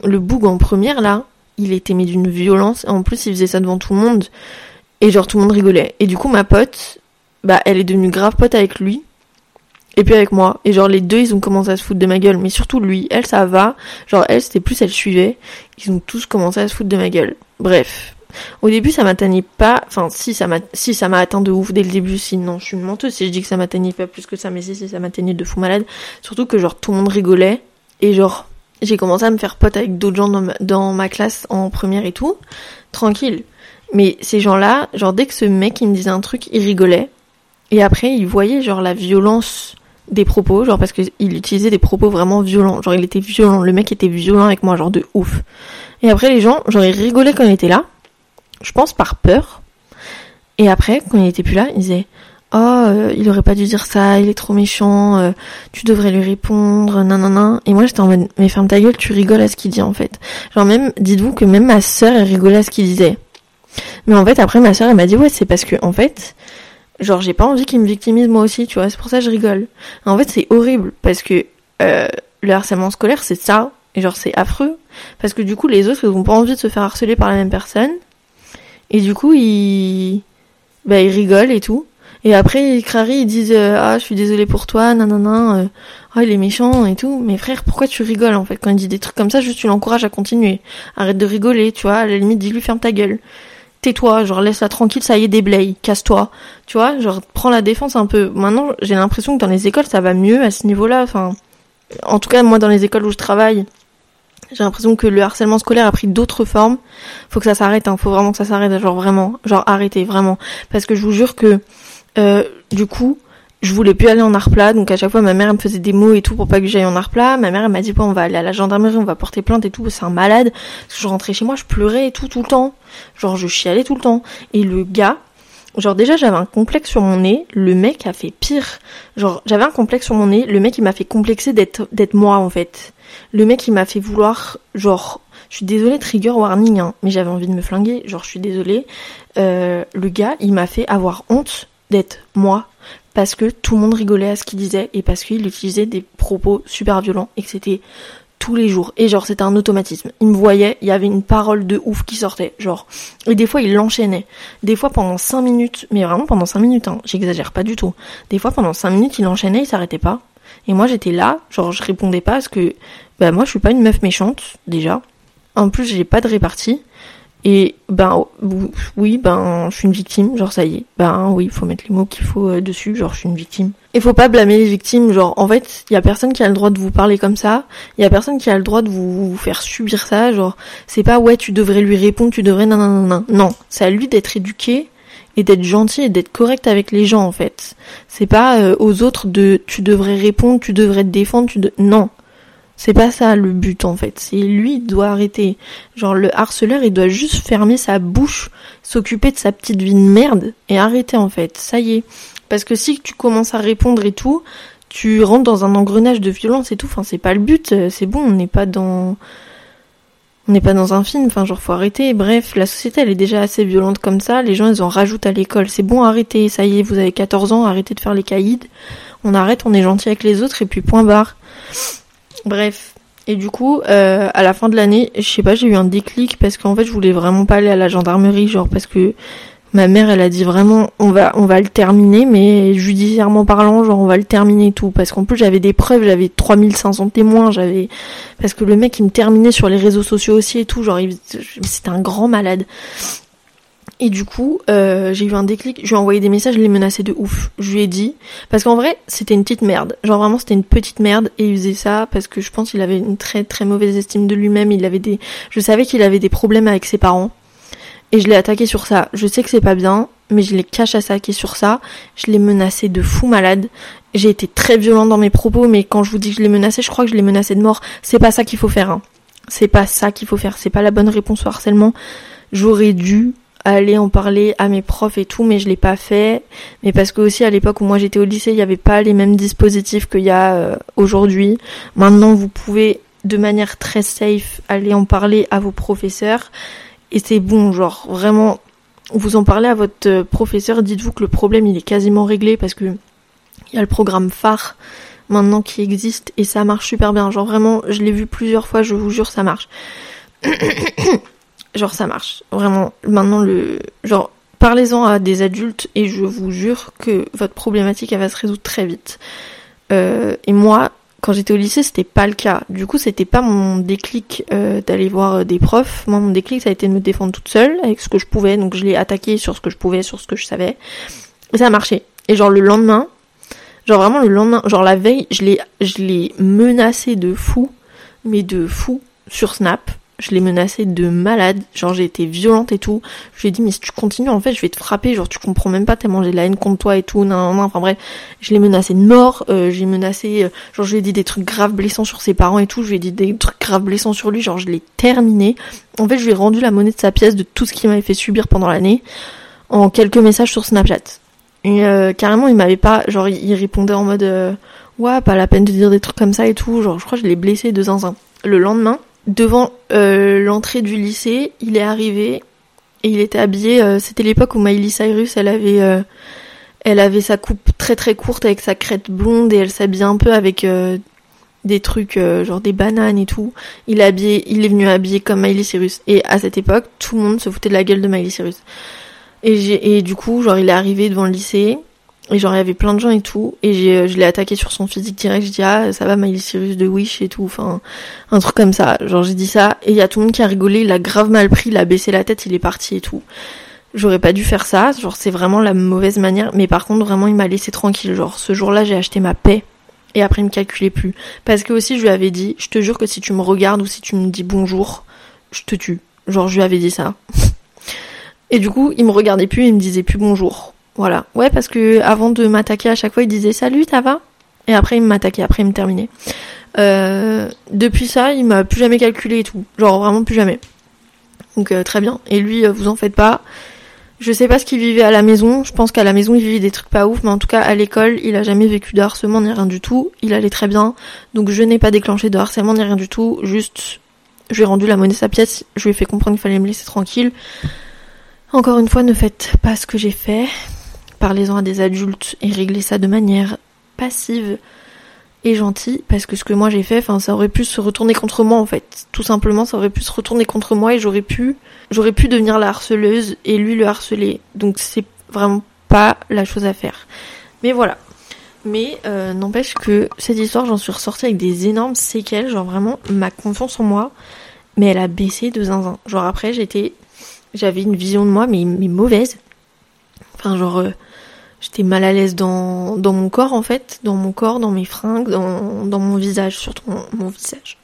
le boug en première là, il était mis d'une violence. En plus, il faisait ça devant tout le monde. Et genre tout le monde rigolait. Et du coup ma pote, bah elle est devenue grave pote avec lui. Et puis avec moi. Et genre les deux ils ont commencé à se foutre de ma gueule. Mais surtout lui, elle ça va. Genre elle c'était plus elle suivait. Ils ont tous commencé à se foutre de ma gueule. Bref. Au début ça m'atteignait pas. Enfin si ça m'a si ça m'a atteint de ouf dès le début. Sinon je suis une menteuse si je dis que ça m'atteignait pas plus que ça. Mais si, si ça m'atteignait de fou malade. Surtout que genre tout le monde rigolait. Et genre j'ai commencé à me faire pote avec d'autres gens dans ma, classe en première et tout. Tranquille. Mais ces gens-là, genre dès que ce mec il me disait un truc, il rigolait. Et après, il voyait genre la violence des propos, genre parce qu'il utilisait des propos vraiment violents. Genre il était violent, le mec était violent avec moi, genre de ouf. Et après les gens, genre ils rigolaient quand il était là. Je pense par peur. Et après, quand il était plus là, ils disaient Oh, euh, il aurait pas dû dire ça, il est trop méchant, euh, tu devrais lui répondre, nanana. Et moi j'étais en mode, mais ferme ta gueule, tu rigoles à ce qu'il dit en fait. Genre même, dites-vous que même ma sœur elle rigolait à ce qu'il disait. Mais en fait, après, ma soeur, elle m'a dit, ouais, c'est parce que, en fait, genre, j'ai pas envie qu'il me victimise moi aussi, tu vois, c'est pour ça que je rigole. En fait, c'est horrible, parce que euh, le harcèlement scolaire, c'est ça, et genre, c'est affreux, parce que du coup, les autres, ils ont pas envie de se faire harceler par la même personne, et du coup, ils, bah, ils rigolent et tout. Et après, crarient, ils disent euh, ah je suis désolé pour toi, nanana, euh, oh il est méchant et tout. Mais frère, pourquoi tu rigoles en fait quand il dit des trucs comme ça Juste tu l'encourages à continuer. Arrête de rigoler, tu vois. À la limite, dis-lui ferme ta gueule tais-toi, genre laisse-la tranquille, ça y est, déblaye, casse-toi. Tu vois, genre prends la défense un peu. Maintenant, j'ai l'impression que dans les écoles, ça va mieux à ce niveau-là. Enfin, en tout cas, moi, dans les écoles où je travaille, j'ai l'impression que le harcèlement scolaire a pris d'autres formes. Faut que ça s'arrête, hein. Faut vraiment que ça s'arrête, genre vraiment, genre arrêtez, vraiment. Parce que je vous jure que Euh, du coup, je voulais plus aller en art plat, donc à chaque fois ma mère elle me faisait des mots et tout pour pas que j'aille en art plat. Ma mère elle m'a dit bon on va aller à la gendarmerie, on va porter plainte et tout, c'est un malade. Parce que je rentrais chez moi, je pleurais et tout tout le temps. Genre je chialais tout le temps. Et le gars, genre déjà j'avais un complexe sur mon nez, le mec a fait pire. Genre j'avais un complexe sur mon nez, le mec il m'a fait complexer d'être d'être moi en fait. Le mec il m'a fait vouloir genre je suis désolée, trigger warning, hein, mais j'avais envie de me flinguer, genre je suis désolée. Euh, le gars, il m'a fait avoir honte d'être moi, parce que tout le monde rigolait à ce qu'il disait, et parce qu'il utilisait des propos super violents, et que c'était tous les jours. Et genre c'était un automatisme. Il me voyait, il y avait une parole de ouf qui sortait, genre. Et des fois il l'enchaînait. Des fois pendant 5 minutes, mais vraiment pendant 5 minutes, hein, j'exagère pas du tout. Des fois pendant 5 minutes il enchaînait, il s'arrêtait pas. Et moi j'étais là, genre je répondais pas parce que bah moi je suis pas une meuf méchante déjà. En plus, j'ai pas de répartie. Et ben oui, ben je suis une victime, genre ça y est. Ben oui, il faut mettre les mots qu'il faut euh, dessus, genre je suis une victime. Il faut pas blâmer les victimes, genre en fait, il y a personne qui a le droit de vous parler comme ça, il y a personne qui a le droit de vous, faire subir ça, genre c'est pas ouais, tu devrais lui répondre, tu devrais non non non non. Non, c'est à lui d'être éduqué et d'être gentil et d'être correct avec les gens en fait. C'est pas euh, aux autres de tu devrais répondre, tu devrais te défendre, tu de... non. C'est pas ça le but en fait. C'est lui il doit arrêter. Genre le harceleur il doit juste fermer sa bouche, s'occuper de sa petite vie de merde et arrêter en fait. Ça y est. Parce que si tu commences à répondre et tout, tu rentres dans un engrenage de violence et tout. Enfin c'est pas le but. C'est bon. On n'est pas dans on n'est pas dans un film, enfin genre faut arrêter. Bref, la société elle est déjà assez violente comme ça, les gens ils en rajoutent à l'école. C'est bon, arrêtez, ça y est, vous avez 14 ans, arrêtez de faire les caïds. On arrête, on est gentil avec les autres et puis point barre. Bref. Et du coup, euh, à la fin de l'année, je sais pas, j'ai eu un déclic parce qu'en fait, je voulais vraiment pas aller à la gendarmerie, genre parce que ma mère, elle a dit vraiment, on va, on va le terminer, mais judiciairement parlant, genre on va le terminer tout, parce qu'en plus j'avais des preuves, j'avais 3500 témoins, j'avais, parce que le mec il me terminait sur les réseaux sociaux aussi et tout, genre c'était un grand malade. Et du coup, euh, j'ai eu un déclic, je lui ai envoyé des messages, je l'ai menacé de ouf. Je lui ai dit, parce qu'en vrai, c'était une petite merde. Genre vraiment, c'était une petite merde, et il faisait ça parce que je pense qu'il avait une très très mauvaise estime de lui-même. Il avait des, je savais qu'il avait des problèmes avec ses parents, et je l'ai attaqué sur ça. Je sais que c'est pas bien, mais je l'ai saquer sur ça. Je l'ai menacé de fou malade. J'ai été très violent dans mes propos, mais quand je vous dis que je l'ai menacé, je crois que je l'ai menacé de mort. C'est pas ça qu'il faut faire. Hein. C'est pas ça qu'il faut faire. C'est pas la bonne réponse au harcèlement. J'aurais dû aller en parler à mes profs et tout, mais je l'ai pas fait. Mais parce que aussi à l'époque où moi j'étais au lycée, il n'y avait pas les mêmes dispositifs qu'il y a euh, aujourd'hui. Maintenant, vous pouvez de manière très safe aller en parler à vos professeurs. Et c'est bon, genre vraiment, vous en parlez à votre euh, professeur, dites-vous que le problème il est quasiment réglé parce que il y a le programme phare maintenant qui existe et ça marche super bien. Genre vraiment, je l'ai vu plusieurs fois, je vous jure, ça marche. genre ça marche. Vraiment, maintenant le genre parlez-en à des adultes et je vous jure que votre problématique elle va se résoudre très vite. Euh, et moi, quand j'étais au lycée, c'était pas le cas. Du coup, c'était pas mon déclic euh, d'aller voir euh, des profs. Moi, mon déclic, ça a été de me défendre toute seule avec ce que je pouvais. Donc, je l'ai attaqué sur ce que je pouvais, sur ce que je savais. Et ça a marché. Et genre le lendemain, genre vraiment le lendemain, genre la veille, je l'ai, je l'ai menacé de fou, mais de fou sur Snap je l'ai menacé de malade, genre j'ai été violente et tout. Je lui ai dit mais si tu continues en fait je vais te frapper, genre tu comprends même pas tellement j'ai de la haine contre toi et tout, non non, enfin bref, je l'ai menacé de mort, euh, j'ai menacé, euh, genre je lui ai dit des trucs graves blessants sur ses parents et tout, je lui ai dit des trucs graves blessants sur lui, genre je l'ai terminé. En fait je lui ai rendu la monnaie de sa pièce de tout ce qu'il m'avait fait subir pendant l'année en quelques messages sur Snapchat. Et euh, carrément il m'avait pas, genre il, répondait en mode ouais pas la peine de dire des trucs comme ça et tout, genre je crois que je l'ai blessé de zinzin. Le lendemain, devant euh, l'entrée du lycée, il est arrivé et il était habillé. Euh, c'était l'époque où Miley Cyrus, elle avait, euh, elle avait sa coupe très très courte avec sa crête blonde et elle s'habillait un peu avec des trucs genre des bananes et tout. Il est habillé, il est venu habillé comme Miley Cyrus. Et à cette époque, tout le monde se foutait de la gueule de Miley Cyrus. Et, et du coup, genre, il est arrivé devant le lycée et genre, il y avait plein de gens et tout. Et j'ai, euh, je l'ai attaqué sur son physique direct. Je dis, ah, ça va, Miley Cyrus de Wish et tout. Enfin, un truc comme ça. Genre, j'ai dit ça. Et il y a tout le monde qui a rigolé. Il a grave mal pris. Il a baissé la tête. Il est parti et tout. J'aurais pas dû faire ça. Genre, c'est vraiment la mauvaise manière. Mais par contre, vraiment, il m'a laissé tranquille. Genre, ce jour-là, j'ai acheté ma paix. Et après, il me calculait plus. Parce que aussi, je lui avais dit, je te jure que si tu me regardes ou si tu me dis bonjour, je te tue. Genre, je lui avais dit ça. et du coup, il me regardait plus. Il me disait plus bonjour. Voilà. Ouais, parce que avant de m'attaquer à chaque fois, il disait salut, ça va? Et après, il m'attaquait, après, il me terminait. Euh, depuis ça, il m'a plus jamais calculé et tout. Genre vraiment plus jamais. Donc euh, très bien. Et lui, euh, vous en faites pas. Je sais pas ce qu'il vivait à la maison. Je pense qu'à la maison, il vivait des trucs pas ouf. Mais en tout cas, à l'école, il a jamais vécu de harcèlement ni rien du tout. Il allait très bien. Donc je n'ai pas déclenché de harcèlement ni rien du tout. Juste, je lui ai rendu la monnaie sa pièce. Je lui ai fait comprendre qu'il fallait me laisser tranquille. Encore une fois, ne faites pas ce que j'ai fait. Parlez-en à des adultes et réglez ça de manière passive et gentille parce que ce que moi j'ai fait, enfin ça aurait pu se retourner contre moi en fait. Tout simplement, ça aurait pu se retourner contre moi et j'aurais pu j'aurais pu devenir la harceleuse et lui le harceler. Donc c'est vraiment pas la chose à faire. Mais voilà. Mais euh, n'empêche que cette histoire, j'en suis ressortie avec des énormes séquelles, genre vraiment ma confiance en moi, mais elle a baissé de zinzin. Genre après j'étais j'avais une vision de moi mais, mais mauvaise. Enfin genre euh, j'étais mal à l'aise dans, mon corps en fait, dans mon corps, dans mes fringues, dans, mon visage, surtout mon, visage.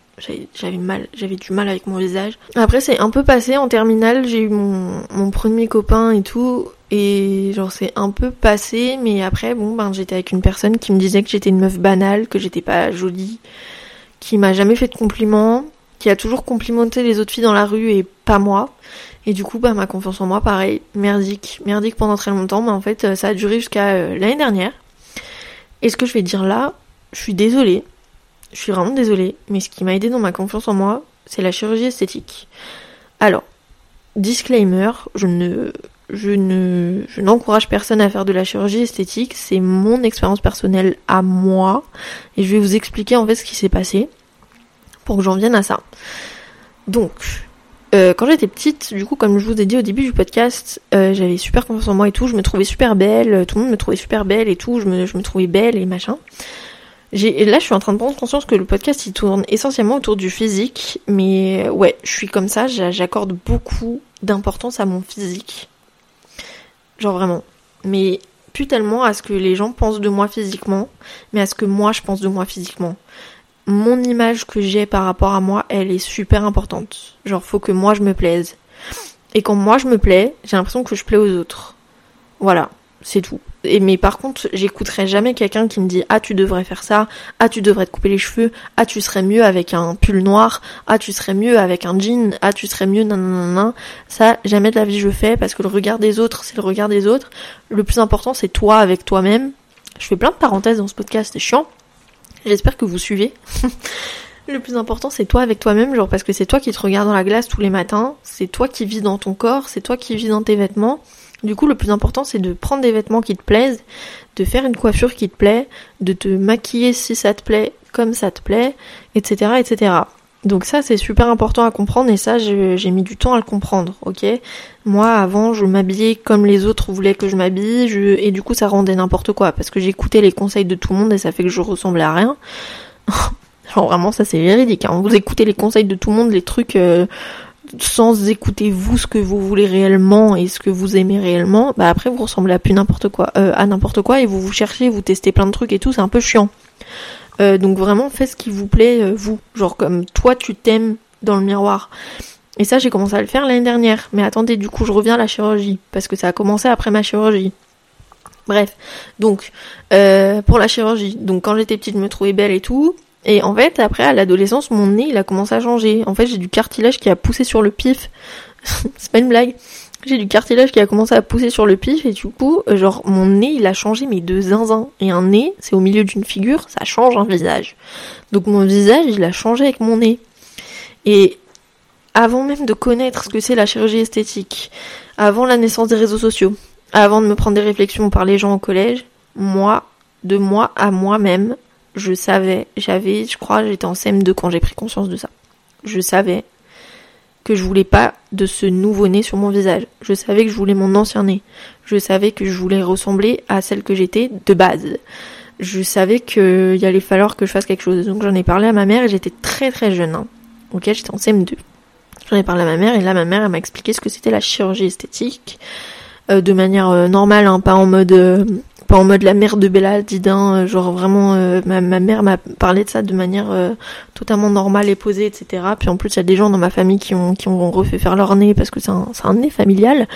J'avais mal, j'avais du mal avec mon visage. Après c'est un peu passé en terminale, j'ai eu mon, mon premier copain et tout, et genre c'est un peu passé, mais après bon ben j'étais avec une personne qui me disait que j'étais une meuf banale, que j'étais pas jolie, qui m'a jamais fait de compliments, qui a toujours complimenté les autres filles dans la rue et pas moi. Et du coup, bah, ma confiance en moi, pareil, merdique. Merdique pendant très longtemps, mais en fait, euh, ça a duré jusqu'à euh, l'année dernière. Et ce que je vais dire là, je suis désolée. Je suis vraiment désolée. Mais ce qui m'a aidé dans ma confiance en moi, c'est la chirurgie esthétique. Alors, disclaimer, je ne, je ne, je n'encourage personne à faire de la chirurgie esthétique. C'est mon expérience personnelle à moi. Et je vais vous expliquer en fait ce qui s'est passé. Pour que j'en vienne à ça. Donc, euh, quand j'étais petite, du coup, comme je vous ai dit au début du podcast, euh, j'avais super confiance en moi et tout, je me trouvais super belle, tout le monde me trouvait super belle et tout, je me, je me trouvais belle et machin. Et là, je suis en train de prendre conscience que le podcast, il tourne essentiellement autour du physique, mais ouais, je suis comme ça, j'accorde beaucoup d'importance à mon physique. Genre vraiment. Mais plus tellement à ce que les gens pensent de moi physiquement, mais à ce que moi je pense de moi physiquement mon image que j'ai par rapport à moi, elle est super importante. Genre, faut que moi je me plaise. Et quand moi je me plais, j'ai l'impression que je plais aux autres. Voilà, c'est tout. Et mais par contre, j'écouterai jamais quelqu'un qui me dit ah tu devrais faire ça, ah tu devrais te couper les cheveux, ah tu serais mieux avec un pull noir, ah tu serais mieux avec un jean, ah tu serais mieux nan Ça jamais de la vie je fais parce que le regard des autres, c'est le regard des autres. Le plus important c'est toi avec toi-même. Je fais plein de parenthèses dans ce podcast, c'est chiant. J'espère que vous suivez. le plus important, c'est toi avec toi-même, genre parce que c'est toi qui te regardes dans la glace tous les matins, c'est toi qui vis dans ton corps, c'est toi qui vis dans tes vêtements. Du coup, le plus important, c'est de prendre des vêtements qui te plaisent, de faire une coiffure qui te plaît, de te maquiller si ça te plaît, comme ça te plaît, etc., etc. Donc ça c'est super important à comprendre et ça j'ai mis du temps à le comprendre, ok? Moi avant je m'habillais comme les autres voulaient que je m'habille et du coup ça rendait n'importe quoi parce que j'écoutais les conseils de tout le monde et ça fait que je ressemblais à rien. Genre vraiment ça c'est véridique, hein. vous écoutez les conseils de tout le monde, les trucs euh, sans écouter vous ce que vous voulez réellement et ce que vous aimez réellement, bah après vous ressemblez à plus n'importe quoi, euh, à n'importe quoi et vous vous cherchez, vous testez plein de trucs et tout, c'est un peu chiant. Euh, donc vraiment faites ce qui vous plaît euh, vous, genre comme toi tu t'aimes dans le miroir. Et ça j'ai commencé à le faire l'année dernière. Mais attendez, du coup je reviens à la chirurgie parce que ça a commencé après ma chirurgie. Bref, donc euh, pour la chirurgie, donc quand j'étais petite je me trouvais belle et tout. Et en fait après à l'adolescence mon nez il a commencé à changer. En fait j'ai du cartilage qui a poussé sur le pif. C'est pas une blague j'ai du cartilage qui a commencé à pousser sur le pif et du coup, euh, genre mon nez il a changé mais de zinzin. Et un nez, c'est au milieu d'une figure, ça change un visage. Donc mon visage il a changé avec mon nez. Et avant même de connaître ce que c'est la chirurgie esthétique, avant la naissance des réseaux sociaux, avant de me prendre des réflexions par les gens au collège, moi, de moi à moi-même, je savais, j'avais, je crois, j'étais en CM2 quand j'ai pris conscience de ça. Je savais que je voulais pas de ce nouveau nez sur mon visage. Je savais que je voulais mon ancien nez. Je savais que je voulais ressembler à celle que j'étais de base. Je savais qu'il allait falloir que je fasse quelque chose. Donc j'en ai parlé à ma mère et j'étais très très jeune. Hein. Ok, j'étais en CM2. J'en ai parlé à ma mère et là ma mère m'a expliqué ce que c'était la chirurgie esthétique. Euh, de manière euh, normale, hein, pas en mode euh, en mode la mère de Bella Didin, euh, genre vraiment, euh, ma, mère m'a parlé de ça de manière euh, totalement normale et posée, etc. Puis en plus, il y a des gens dans ma famille qui ont, qui ont refait faire leur nez parce que c'est un, un nez familial.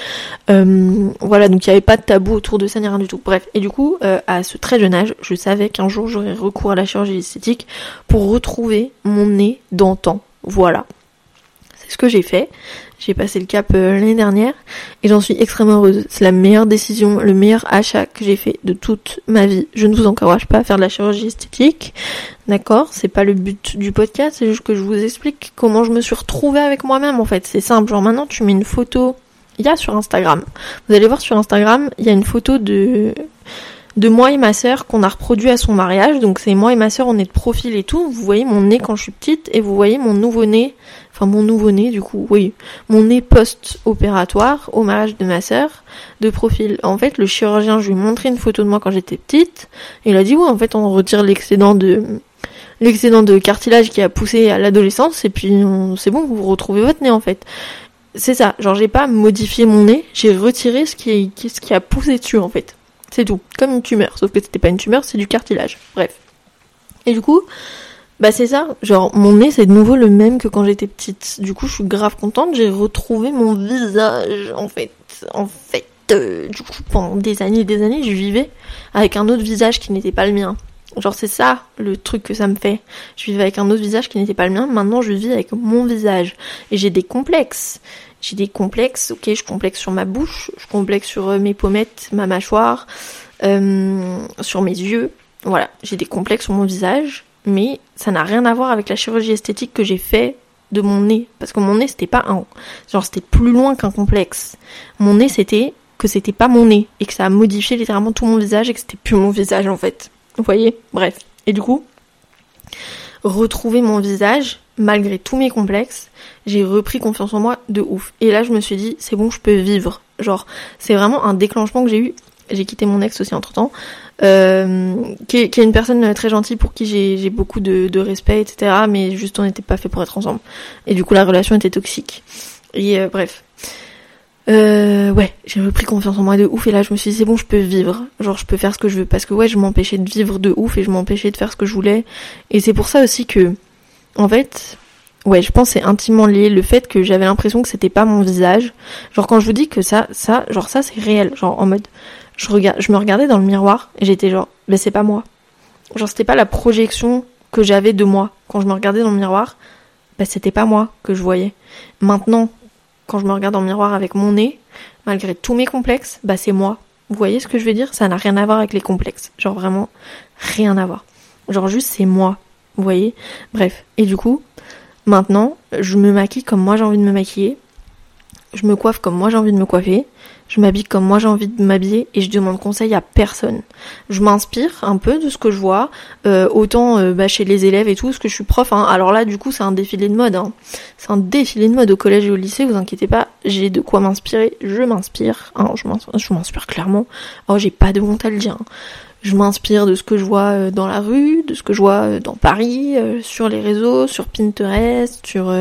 voilà, donc il n'y avait pas de tabou autour de ça, ni rien du tout. Bref, et du coup, à ce très jeune âge, je savais qu'un jour j'aurais recours à la chirurgie esthétique pour retrouver mon nez d'antan. Voilà. C'est ce que j'ai fait. J'ai passé le cap euh, l'année dernière et j'en suis extrêmement heureuse. C'est la meilleure décision, le meilleur achat que j'ai fait de toute ma vie. Je ne vous encourage pas à faire de la chirurgie esthétique. D'accord? C'est pas le but du podcast, c'est juste que je vous explique comment je me suis retrouvée avec moi-même en fait. C'est simple. Genre maintenant tu mets une photo. Il y a sur Instagram. Vous allez voir sur Instagram, il y a une photo de de moi et ma sœur qu'on a reproduit à son mariage. Donc c'est moi et ma sœur, on est de profil et tout. Vous voyez mon nez quand je suis petite et vous voyez mon nouveau nez, enfin mon nouveau nez du coup, oui, mon nez post-opératoire au mariage de ma sœur de profil. En fait, le chirurgien, je lui ai montré une photo de moi quand j'étais petite et il a dit ouais, en fait, on retire l'excédent de l'excédent de cartilage qui a poussé à l'adolescence et puis c'est bon, vous retrouvez votre nez en fait. C'est ça, genre j'ai pas modifié mon nez, j'ai retiré ce qui, ce qui a poussé dessus en fait. C'est tout. Comme une tumeur. Sauf que c'était pas une tumeur, c'est du cartilage. Bref. Et du coup, bah c'est ça. Genre, mon nez, c'est de nouveau le même que quand j'étais petite. Du coup, je suis grave contente. J'ai retrouvé mon visage, en fait. En fait, euh, du coup, pendant des années et des années, je vivais avec un autre visage qui n'était pas le mien. Genre, c'est ça le truc que ça me fait. Je vivais avec un autre visage qui n'était pas le mien. Maintenant, je vis avec mon visage. Et j'ai des complexes j'ai des complexes, ok, je complexe sur ma bouche, je complexe sur euh, mes pommettes, ma mâchoire, euh, sur mes yeux, voilà, j'ai des complexes sur mon visage, mais ça n'a rien à voir avec la chirurgie esthétique que j'ai fait de mon nez, parce que mon nez c'était pas un, genre c'était plus loin qu'un complexe. Mon nez c'était que c'était pas mon nez et que ça a modifié littéralement tout mon visage et que c'était plus mon visage en fait. Vous voyez? Bref. Et du coup, retrouver mon visage, malgré tous mes complexes, j'ai repris confiance en moi de ouf. Et là, je me suis dit, c'est bon, je peux vivre. Genre, c'est vraiment un déclenchement que j'ai eu. J'ai quitté mon ex aussi entre temps, euh, qui, est, une personne très gentille pour qui j'ai beaucoup de, de, respect, etc. Mais juste, on n'était pas fait pour être ensemble. Et du coup, la relation était toxique. Et euh, bref. Euh, ouais, j'ai repris confiance en moi de ouf et là je me suis dit c'est bon je peux vivre, genre je peux faire ce que je veux parce que ouais je m'empêchais de vivre de ouf et je m'empêchais de faire ce que je voulais et c'est pour ça aussi que en fait ouais je pense c'est intimement lié le fait que j'avais l'impression que c'était pas mon visage genre quand je vous dis que ça ça genre ça c'est réel genre en mode je je me regardais dans le miroir et j'étais genre ben c'est pas moi genre c'était pas la projection que j'avais de moi quand je me regardais dans le miroir ben c'était pas moi que je voyais maintenant quand je me regarde dans le miroir avec mon nez, malgré tous mes complexes, bah c'est moi. Vous voyez ce que je veux dire? Ça n'a rien à voir avec les complexes. Genre vraiment rien à voir. Genre juste c'est moi. Vous voyez? Bref. Et du coup, maintenant, je me maquille comme moi j'ai envie de me maquiller. Je me coiffe comme moi j'ai envie de me coiffer je m'habille comme moi j'ai envie de m'habiller et je demande conseil à personne. Je m'inspire un peu de ce que je vois, euh, autant euh, bah, chez les élèves et tout, parce que je suis prof. Hein. Alors là, du coup, c'est un défilé de mode. Hein. C'est un défilé de mode au collège et au lycée, vous inquiétez pas, j'ai de quoi m'inspirer. Je m'inspire, hein, je m'inspire clairement. Oh, j'ai pas de honte à le dire. Hein. Je m'inspire de ce que je vois euh, dans la rue, de ce que je vois dans Paris, sur les réseaux, sur Pinterest, sur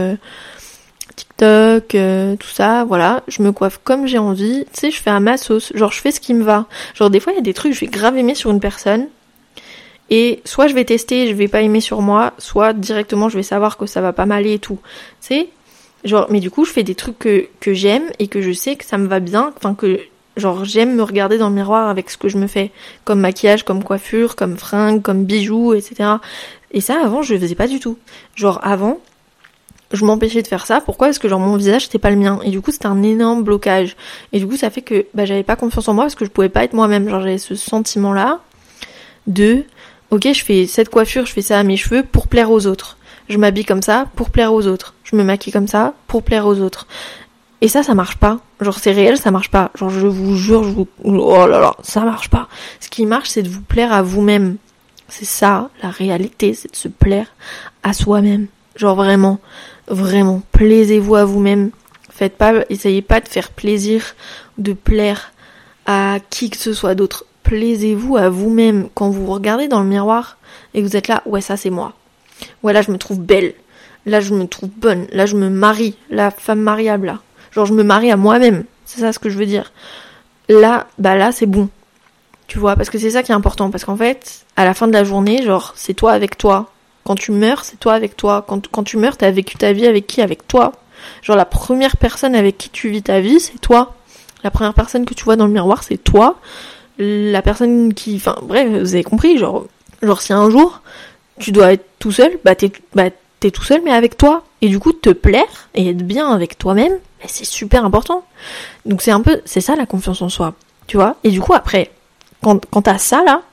TikTok, euh, tout ça, voilà, je me coiffe comme j'ai envie, tu sais, je fais à ma sauce, genre je fais ce qui me va. Genre des fois il y a des trucs je vais grave aimer sur une personne, et soit je vais tester et je vais pas aimer sur moi, soit directement je vais savoir que ça va pas m'aller et tout. Tu sais, genre, mais du coup je fais des trucs que, que j'aime et que je sais que ça me va bien, enfin que genre j'aime me regarder dans le miroir avec ce que je me fais, comme maquillage, comme coiffure, comme fringues, comme bijoux, etc. Et ça avant je le faisais pas du tout. Genre avant, je m'empêchais de faire ça. Pourquoi? Parce que genre mon visage c'était pas le mien et du coup c'était un énorme blocage. Et du coup ça fait que bah j'avais pas confiance en moi parce que je pouvais pas être moi-même. Genre j'avais ce sentiment là de ok je fais cette coiffure, je fais ça à mes cheveux pour plaire aux autres. Je m'habille comme ça pour plaire aux autres. Je me maquille comme ça pour plaire aux autres. Et ça ça marche pas. Genre c'est réel, ça marche pas. Genre je vous jure, je vous oh là là, ça marche pas. Ce qui marche c'est de vous plaire à vous-même. C'est ça la réalité, c'est de se plaire à soi-même. Genre vraiment. Vraiment, plaisez-vous à vous-même. Faites pas, essayez pas de faire plaisir, de plaire à qui que ce soit d'autre. Plaisez-vous à vous-même quand vous regardez dans le miroir et vous êtes là, ouais, ça c'est moi. Ouais, là je me trouve belle. Là je me trouve bonne. Là je me marie. La femme mariable là. Genre je me marie à moi-même. C'est ça ce que je veux dire. Là, bah là c'est bon. Tu vois, parce que c'est ça qui est important. Parce qu'en fait, à la fin de la journée, genre, c'est toi avec toi. Quand tu meurs, c'est toi avec toi. Quand, quand tu meurs, t'as vécu ta vie avec qui? Avec toi. Genre, la première personne avec qui tu vis ta vie, c'est toi. La première personne que tu vois dans le miroir, c'est toi. La personne qui... Enfin, bref, vous avez compris, genre... Genre, si un jour, tu dois être tout seul, bah t'es bah, tout seul, mais avec toi. Et du coup, te plaire et être bien avec toi-même, bah, c'est super important. Donc c'est un peu... C'est ça, la confiance en soi. Tu vois? Et du coup, après, quand, quand t'as ça, là,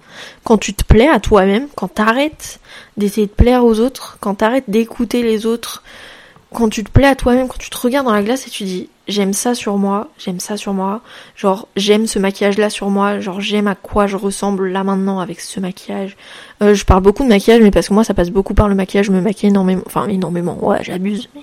quand tu te plais à toi-même, quand t'arrêtes d'essayer de plaire aux autres, quand t'arrêtes d'écouter les autres, quand tu te plais à toi-même, quand tu te regardes dans la glace et tu dis j'aime ça sur moi, j'aime ça sur moi, genre j'aime ce maquillage là sur moi, genre j'aime à quoi je ressemble là maintenant avec ce maquillage. Euh, je parle beaucoup de maquillage mais parce que moi ça passe beaucoup par le maquillage, je me maquille énormément, enfin énormément, ouais j'abuse, mais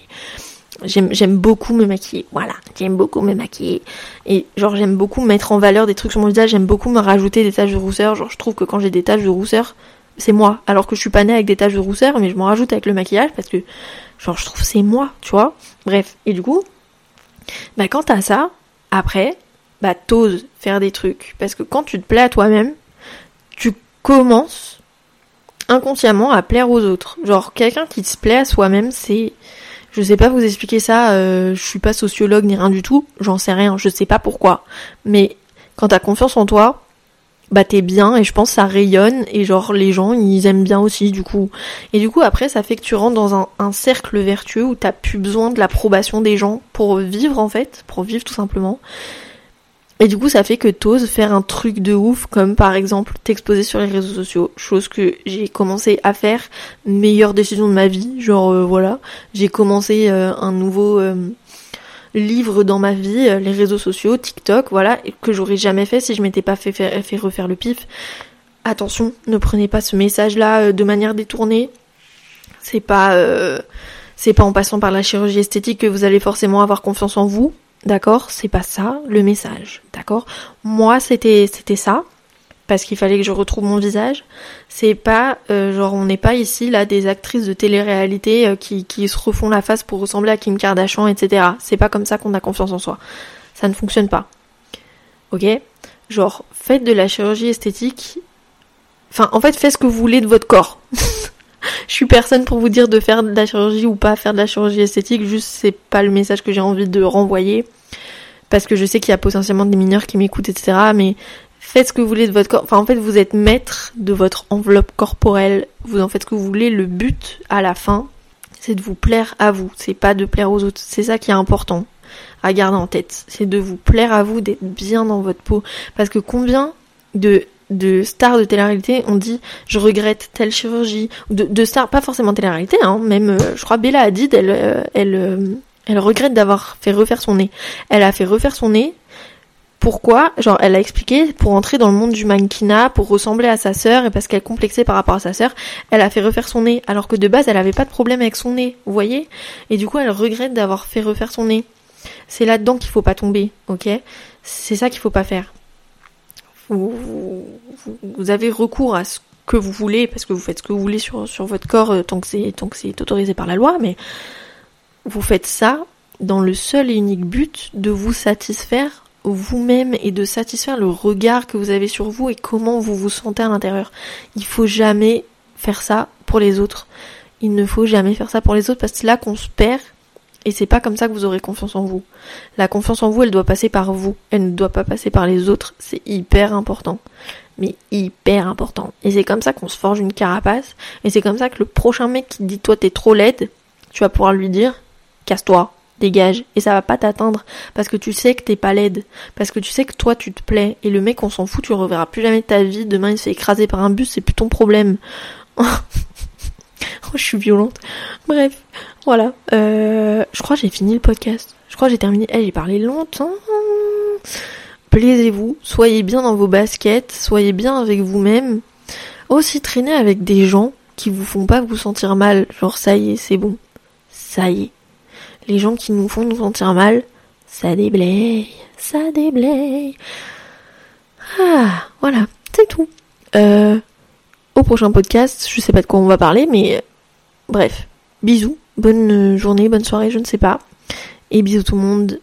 j'aime beaucoup me maquiller, voilà, j'aime beaucoup me maquiller et genre j'aime beaucoup mettre en valeur des trucs sur mon visage, j'aime beaucoup me rajouter des taches de rousseur, genre je trouve que quand j'ai des taches de rousseur, c'est moi, alors que je suis pas née avec des taches de rousseur, mais je m'en rajoute avec le maquillage parce que Genre, je trouve c'est moi, tu vois. Bref. Et du coup, bah, quand t'as ça, après, bah, t'oses faire des trucs. Parce que quand tu te plais à toi-même, tu commences inconsciemment à plaire aux autres. Genre, quelqu'un qui se plaît à soi-même, c'est, je sais pas vous expliquer ça, euh, je suis pas sociologue ni rien du tout, j'en sais rien, je sais pas pourquoi. Mais quand t'as confiance en toi, bah t'es bien et je pense que ça rayonne et genre les gens ils aiment bien aussi du coup. Et du coup après ça fait que tu rentres dans un, un cercle vertueux où t'as plus besoin de l'approbation des gens pour vivre en fait, pour vivre tout simplement. Et du coup ça fait que t'oses faire un truc de ouf comme par exemple t'exposer sur les réseaux sociaux, chose que j'ai commencé à faire, meilleure décision de ma vie, genre euh, voilà, j'ai commencé euh, un nouveau... Euh, livre dans ma vie, les réseaux sociaux, TikTok, voilà, que j'aurais jamais fait si je m'étais pas fait, fait refaire le pif. Attention, ne prenez pas ce message-là de manière détournée. C'est pas, c'est pas en passant par la chirurgie esthétique que vous allez forcément avoir confiance en vous, d'accord C'est pas ça le message, d'accord Moi, c'était, c'était ça parce qu'il fallait que je retrouve mon visage. C'est pas euh, genre on n'est pas ici là des actrices de télé-réalité euh, qui, qui se refont la face pour ressembler à Kim Kardashian, etc. C'est pas comme ça qu'on a confiance en soi. Ça ne fonctionne pas. Ok? Genre faites de la chirurgie esthétique. Enfin en fait faites ce que vous voulez de votre corps. je suis personne pour vous dire de faire de la chirurgie ou pas faire de la chirurgie esthétique. Juste c'est pas le message que j'ai envie de renvoyer parce que je sais qu'il y a potentiellement des mineurs qui m'écoutent, etc. Mais faites ce que vous voulez de votre corps. Enfin, en fait, vous êtes maître de votre enveloppe corporelle. Vous en faites ce que vous voulez. Le but, à la fin, c'est de vous plaire à vous. C'est pas de plaire aux autres. C'est ça qui est important à garder en tête. C'est de vous plaire à vous, d'être bien dans votre peau. Parce que combien de de stars de télé-réalité ont dit je regrette telle chirurgie de, stars pas forcément télé-réalité hein même euh, je crois Bella Hadid elle euh, elle euh, elle regrette d'avoir fait refaire son nez. Elle a fait refaire son nez. Pourquoi? Genre, elle a expliqué pour entrer dans le monde du mannequinat, pour ressembler à sa sœur et parce qu'elle complexait par rapport à sa sœur, elle a fait refaire son nez, alors que de base, elle avait pas de problème avec son nez, vous voyez? Et du coup, elle regrette d'avoir fait refaire son nez. C'est là-dedans qu'il faut pas tomber, ok? C'est ça qu'il faut pas faire. Vous, avez recours à ce que vous voulez parce que vous faites ce que vous voulez sur, votre corps euh, tant que c'est tant que c'est autorisé par la loi, mais vous faites ça dans le seul et unique but de vous satisfaire vous-même et de satisfaire le regard que vous avez sur vous et comment vous vous sentez à l'intérieur. Il faut jamais faire ça pour les autres. Il ne faut jamais faire ça pour les autres parce que c'est là qu'on se perd et c'est pas comme ça que vous aurez confiance en vous. La confiance en vous, elle doit passer par vous. Elle ne doit pas passer par les autres. C'est hyper important. Mais hyper important. Et c'est comme ça qu'on se forge une carapace. Et c'est comme ça que le prochain mec qui dit toi t'es trop laide, tu vas pouvoir lui dire casse-toi dégage et ça va pas t'atteindre parce que tu sais que t'es pas laide parce que tu sais que toi tu te plais et le mec on s'en fout tu le reverras plus jamais de ta vie demain il se fait écraser par un bus c'est plus ton problème oh, je suis violente. Bref voilà. Euh, je crois que j'ai fini le podcast. Je crois que j'ai terminé. Eh, j'ai parlé longtemps. Plaisez-vous. Soyez bien dans vos baskets. Soyez bien avec vous-même. Aussi traînez avec des gens qui vous font pas vous sentir mal. Genre ça y est c'est bon. Ça y est. Les gens qui nous font nous sentir mal, ça déblaye, ça déblaye. Ah, voilà, c'est tout. Euh, au prochain podcast, je sais pas de quoi on va parler, mais bref, bisous, bonne journée, bonne soirée, je ne sais pas. Et bisous tout le monde,